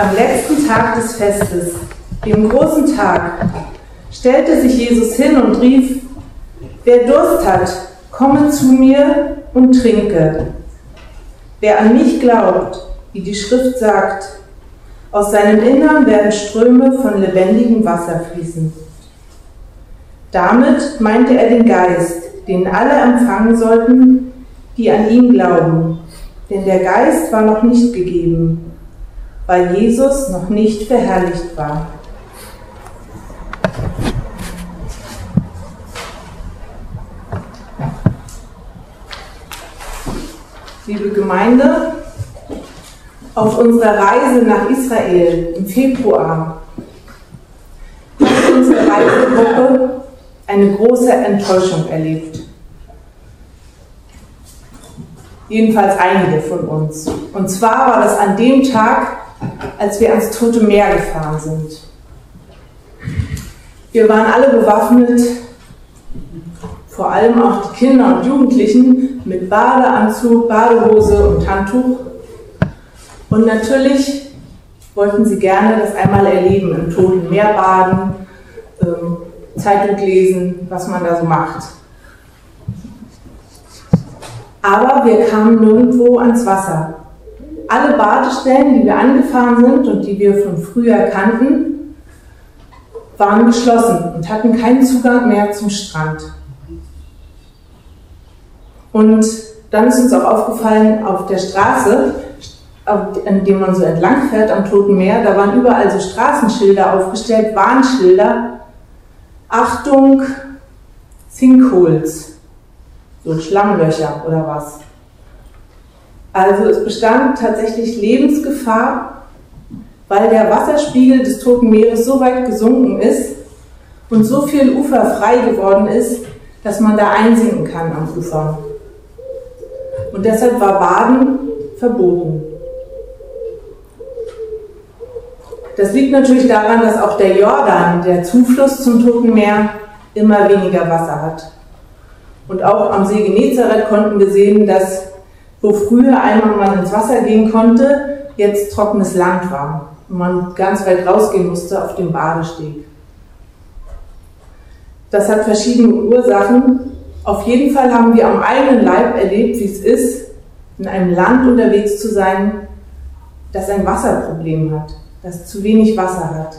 Am letzten Tag des Festes, dem großen Tag, stellte sich Jesus hin und rief, wer Durst hat, komme zu mir und trinke. Wer an mich glaubt, wie die Schrift sagt, aus seinem Innern werden Ströme von lebendigem Wasser fließen. Damit meinte er den Geist, den alle empfangen sollten, die an ihn glauben. Denn der Geist war noch nicht gegeben, weil Jesus noch nicht verherrlicht war. Liebe Gemeinde, auf unserer Reise nach Israel im Februar hat unsere Reisegruppe eine große Enttäuschung erlebt. Jedenfalls einige von uns. Und zwar war das an dem Tag, als wir ans Tote Meer gefahren sind. Wir waren alle bewaffnet, vor allem auch die Kinder und Jugendlichen mit Badeanzug, Badehose und Handtuch. Und natürlich wollten sie gerne das einmal erleben, im Toten Meer baden, ähm, Zeitung lesen, was man da so macht. Aber wir kamen nirgendwo ans Wasser. Alle Badestellen, die wir angefahren sind und die wir von früher kannten, waren geschlossen und hatten keinen Zugang mehr zum Strand. Und dann ist uns auch aufgefallen, auf der Straße, an dem man so entlang fährt am Toten Meer, da waren überall so Straßenschilder aufgestellt, Warnschilder. Achtung, Sinkholes, so Schlammlöcher oder was. Also es bestand tatsächlich Lebensgefahr, weil der Wasserspiegel des Toten Meeres so weit gesunken ist und so viel Ufer frei geworden ist, dass man da einsinken kann am Ufer. Und deshalb war Baden verboten. Das liegt natürlich daran, dass auch der Jordan, der Zufluss zum Toten Meer, immer weniger Wasser hat. Und auch am See Genezareth konnten wir sehen, dass wo früher einmal man ins Wasser gehen konnte, jetzt trockenes Land war und man ganz weit rausgehen musste auf dem Badesteg. Das hat verschiedene Ursachen. Auf jeden Fall haben wir am eigenen Leib erlebt, wie es ist, in einem Land unterwegs zu sein, das ein Wasserproblem hat das zu wenig Wasser hat.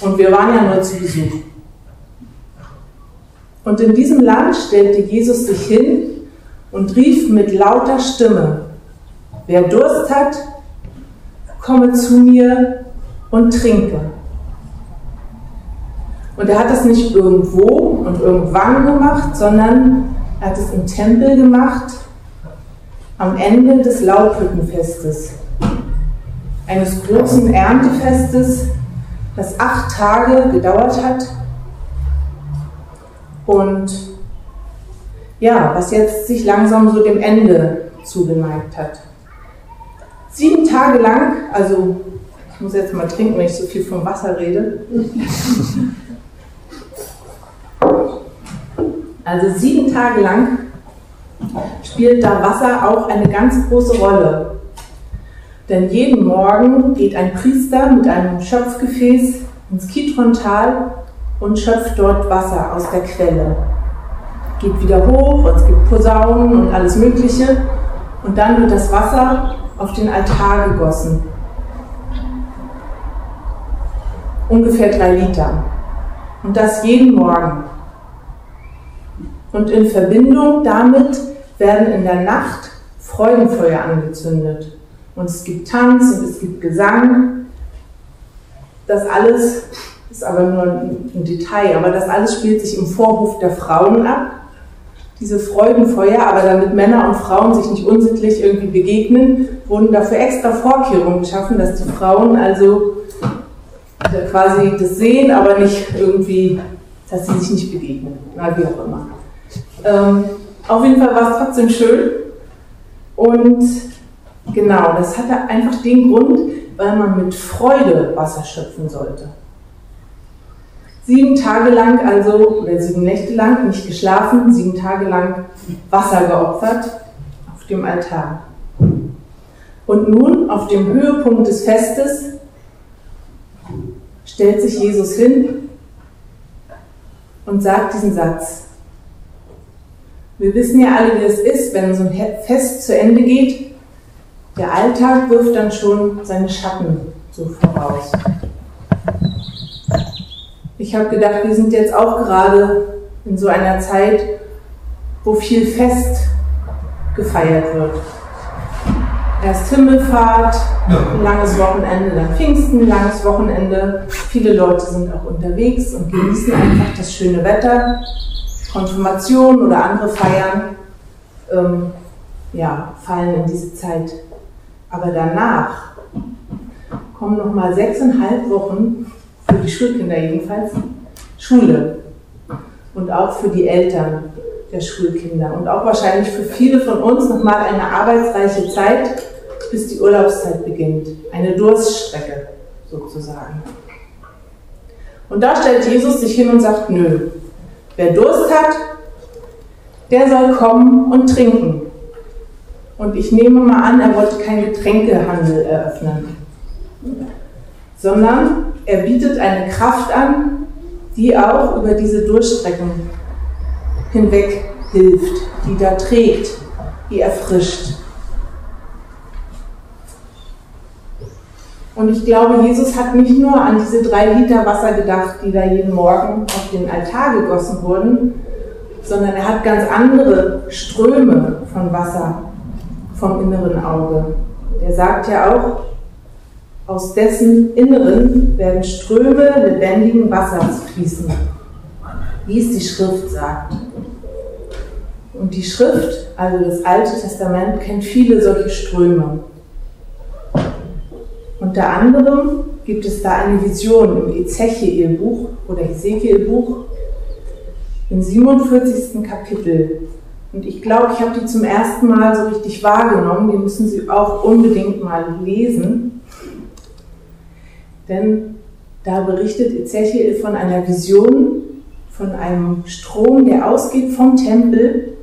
Und wir waren ja nur zu Besuch. Und in diesem Land stellte Jesus sich hin und rief mit lauter Stimme, wer Durst hat, komme zu mir und trinke. Und er hat es nicht irgendwo und irgendwann gemacht, sondern er hat es im Tempel gemacht, am Ende des Laubhüttenfestes eines großen Erntefestes, das acht Tage gedauert hat. Und ja, was jetzt sich langsam so dem Ende zugeneigt hat. Sieben Tage lang, also ich muss jetzt mal trinken, wenn ich so viel vom Wasser rede. Also sieben Tage lang spielt da Wasser auch eine ganz große Rolle. Denn jeden Morgen geht ein Priester mit einem Schöpfgefäß ins Kitrontal und schöpft dort Wasser aus der Quelle. Geht wieder hoch, und es gibt Posaunen und alles Mögliche. Und dann wird das Wasser auf den Altar gegossen. Ungefähr drei Liter. Und das jeden Morgen. Und in Verbindung damit werden in der Nacht Freudenfeuer angezündet. Und es gibt Tanz und es gibt Gesang. Das alles ist aber nur ein Detail, aber das alles spielt sich im Vorhof der Frauen ab. Diese Freudenfeuer, aber damit Männer und Frauen sich nicht unsittlich irgendwie begegnen, wurden dafür extra Vorkehrungen geschaffen, dass die Frauen also quasi das sehen, aber nicht irgendwie, dass sie sich nicht begegnen. Na, wie auch immer. Ähm, auf jeden Fall war es trotzdem schön. Und Genau, das hatte einfach den Grund, weil man mit Freude Wasser schöpfen sollte. Sieben Tage lang, also, oder sieben Nächte lang, nicht geschlafen, sieben Tage lang Wasser geopfert auf dem Altar. Und nun, auf dem Höhepunkt des Festes, stellt sich Jesus hin und sagt diesen Satz. Wir wissen ja alle, wie es ist, wenn so ein Fest zu Ende geht. Der Alltag wirft dann schon seine Schatten so voraus. Ich habe gedacht, wir sind jetzt auch gerade in so einer Zeit, wo viel Fest gefeiert wird. Erst Himmelfahrt, ein langes Wochenende, dann Pfingsten, ein langes Wochenende. Viele Leute sind auch unterwegs und genießen einfach das schöne Wetter. Konfirmation oder andere Feiern ähm, ja, fallen in diese Zeit. Aber danach kommen noch mal sechseinhalb Wochen für die Schulkinder jedenfalls Schule und auch für die Eltern der Schulkinder und auch wahrscheinlich für viele von uns noch mal eine arbeitsreiche Zeit, bis die Urlaubszeit beginnt, eine Durststrecke sozusagen. Und da stellt Jesus sich hin und sagt, nö, wer Durst hat, der soll kommen und trinken. Und ich nehme mal an, er wollte keinen Getränkehandel eröffnen, sondern er bietet eine Kraft an, die auch über diese Durchstrecken hinweg hilft, die da trägt, die erfrischt. Und ich glaube, Jesus hat nicht nur an diese drei Liter Wasser gedacht, die da jeden Morgen auf den Altar gegossen wurden, sondern er hat ganz andere Ströme von Wasser vom inneren Auge. Er sagt ja auch, aus dessen Inneren werden Ströme lebendigen Wassers fließen, wie es die Schrift sagt. Und die Schrift, also das Alte Testament, kennt viele solche Ströme. Unter anderem gibt es da eine Vision im Ezechiel-Buch oder Ezekiel-Buch im 47. Kapitel. Und ich glaube, ich habe die zum ersten Mal so richtig wahrgenommen. Die müssen Sie auch unbedingt mal lesen. Denn da berichtet Ezechiel von einer Vision, von einem Strom, der ausgeht vom Tempel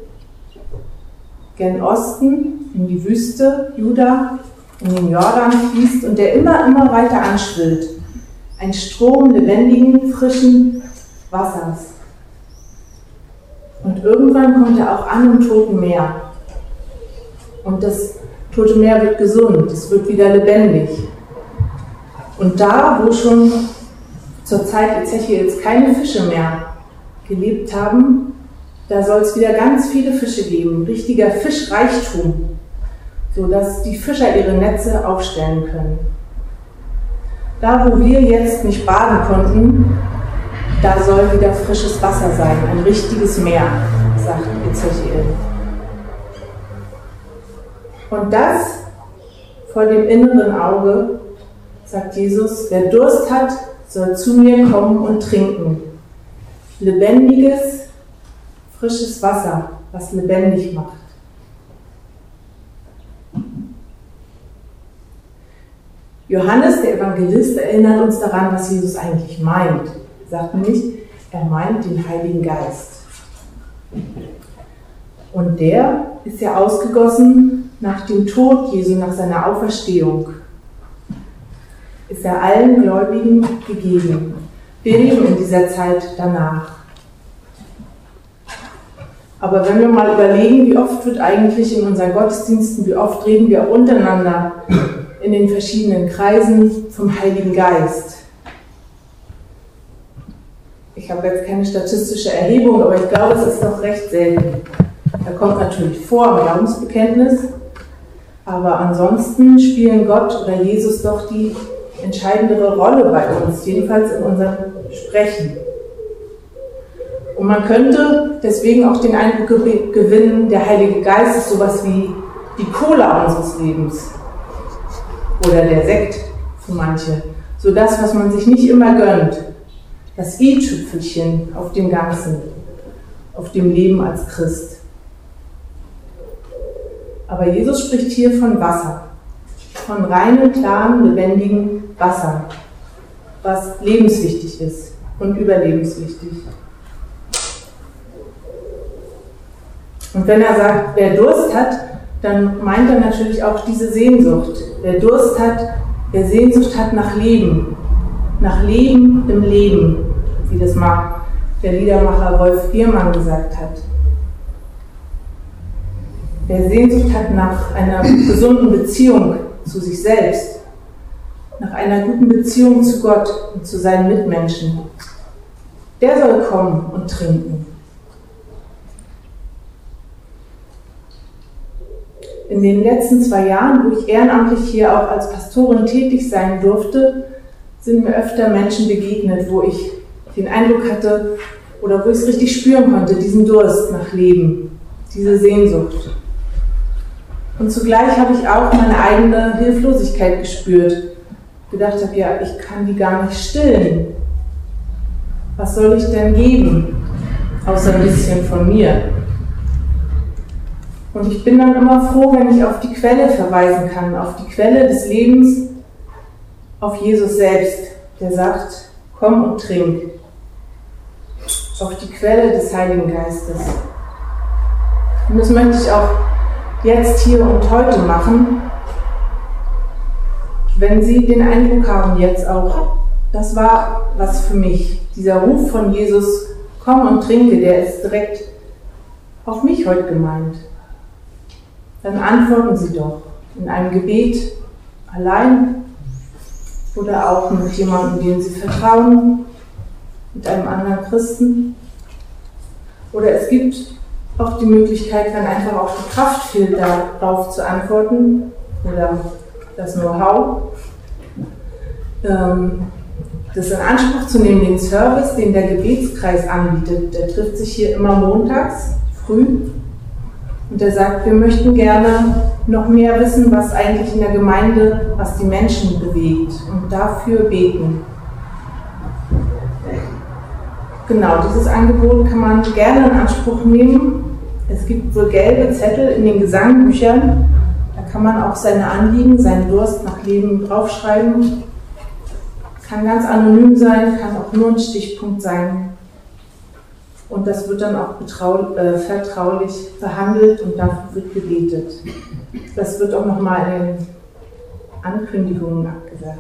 gen Osten in die Wüste Juda in den Jordan fließt und der immer, immer weiter anschwillt. Ein Strom lebendigen, frischen Wassers. Und irgendwann kommt er auch an im Toten Meer. Und das Tote Meer wird gesund, es wird wieder lebendig. Und da, wo schon zur Zeit Ezechiels keine Fische mehr gelebt haben, da soll es wieder ganz viele Fische geben, richtiger Fischreichtum sodass die Fischer ihre Netze aufstellen können. Da, wo wir jetzt nicht baden konnten, da soll wieder frisches Wasser sein, ein richtiges Meer, sagt Ezechiel. Und das vor dem inneren Auge, sagt Jesus, wer Durst hat, soll zu mir kommen und trinken. Lebendiges, frisches Wasser, was lebendig macht. Johannes, der Evangelist, erinnert uns daran, was Jesus eigentlich meint. Er sagt nämlich, er meint den Heiligen Geist. Und der ist ja ausgegossen nach dem Tod Jesu, nach seiner Auferstehung. Ist er allen Gläubigen gegeben. Wir leben in dieser Zeit danach. Aber wenn wir mal überlegen, wie oft wird eigentlich in unseren Gottesdiensten, wie oft reden wir untereinander in den verschiedenen Kreisen vom Heiligen Geist. Ich habe jetzt keine statistische Erhebung, aber ich glaube, es ist noch recht selten. Er kommt natürlich vor im Glaubensbekenntnis, aber ansonsten spielen Gott oder Jesus doch die entscheidendere Rolle bei uns, jedenfalls in unserem Sprechen. Und man könnte deswegen auch den Eindruck gewinnen, der Heilige Geist ist sowas wie die Cola unseres Lebens oder der Sekt für manche. So das, was man sich nicht immer gönnt. Das i-Tüpfelchen auf dem Ganzen, auf dem Leben als Christ. Aber Jesus spricht hier von Wasser, von reinem, klaren, lebendigem Wasser, was lebenswichtig ist und überlebenswichtig. Und wenn er sagt, wer Durst hat, dann meint er natürlich auch diese Sehnsucht. Wer Durst hat, wer Sehnsucht hat nach Leben, nach Leben im Leben, wie das mal der Liedermacher Wolf Biermann gesagt hat. Wer Sehnsucht hat nach einer gesunden Beziehung zu sich selbst, nach einer guten Beziehung zu Gott und zu seinen Mitmenschen, der soll kommen und trinken. In den letzten zwei Jahren, wo ich ehrenamtlich hier auch als Pastorin tätig sein durfte, sind mir öfter Menschen begegnet, wo ich den Eindruck hatte oder wo ich es richtig spüren konnte, diesen Durst nach Leben, diese Sehnsucht. Und zugleich habe ich auch meine eigene Hilflosigkeit gespürt. Gedacht habe, ja, ich kann die gar nicht stillen. Was soll ich denn geben? Außer ein bisschen von mir. Und ich bin dann immer froh, wenn ich auf die Quelle verweisen kann, auf die Quelle des Lebens, auf Jesus selbst, der sagt, komm und trink. Auf die Quelle des Heiligen Geistes. Und das möchte ich auch jetzt, hier und heute machen, wenn Sie den Eindruck haben, jetzt auch, das war was für mich. Dieser Ruf von Jesus, komm und trinke, der ist direkt auf mich heute gemeint. Dann antworten Sie doch in einem Gebet allein oder auch mit jemandem, dem Sie vertrauen, mit einem anderen Christen. Oder es gibt auch die Möglichkeit, wenn einfach auch die Kraft fehlt, darauf zu antworten oder das Know-how, ähm, das in Anspruch zu nehmen, den Service, den der Gebetskreis anbietet. Der trifft sich hier immer montags früh und der sagt, wir möchten gerne noch mehr wissen, was eigentlich in der Gemeinde, was die Menschen bewegt und dafür beten. Genau, dieses Angebot kann man gerne in Anspruch nehmen. Es gibt wohl gelbe Zettel in den Gesangbüchern. Da kann man auch seine Anliegen, seinen Durst nach Leben draufschreiben. Kann ganz anonym sein, kann auch nur ein Stichpunkt sein. Und das wird dann auch äh, vertraulich behandelt und dafür wird gebetet. Das wird auch nochmal in den Ankündigungen abgesagt.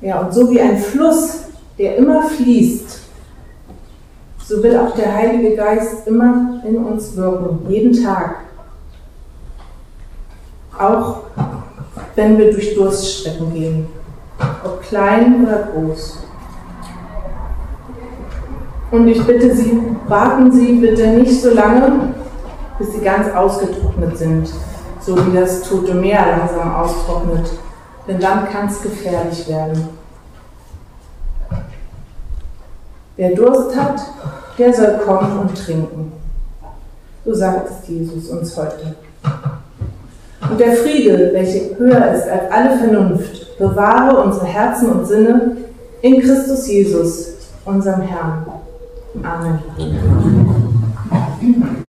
Ja, und so wie ein Fluss, der immer fließt, so will auch der Heilige Geist immer in uns wirken, jeden Tag. Auch wenn wir durch Durststrecken gehen, ob klein oder groß. Und ich bitte Sie, warten Sie bitte nicht so lange, bis Sie ganz ausgetrocknet sind, so wie das Tote Meer langsam austrocknet denn dann kann es gefährlich werden. Wer Durst hat, der soll kommen und trinken. So sagt es Jesus uns heute. Und der Friede, welcher höher ist als alle Vernunft, bewahre unsere Herzen und Sinne in Christus Jesus, unserem Herrn. Amen.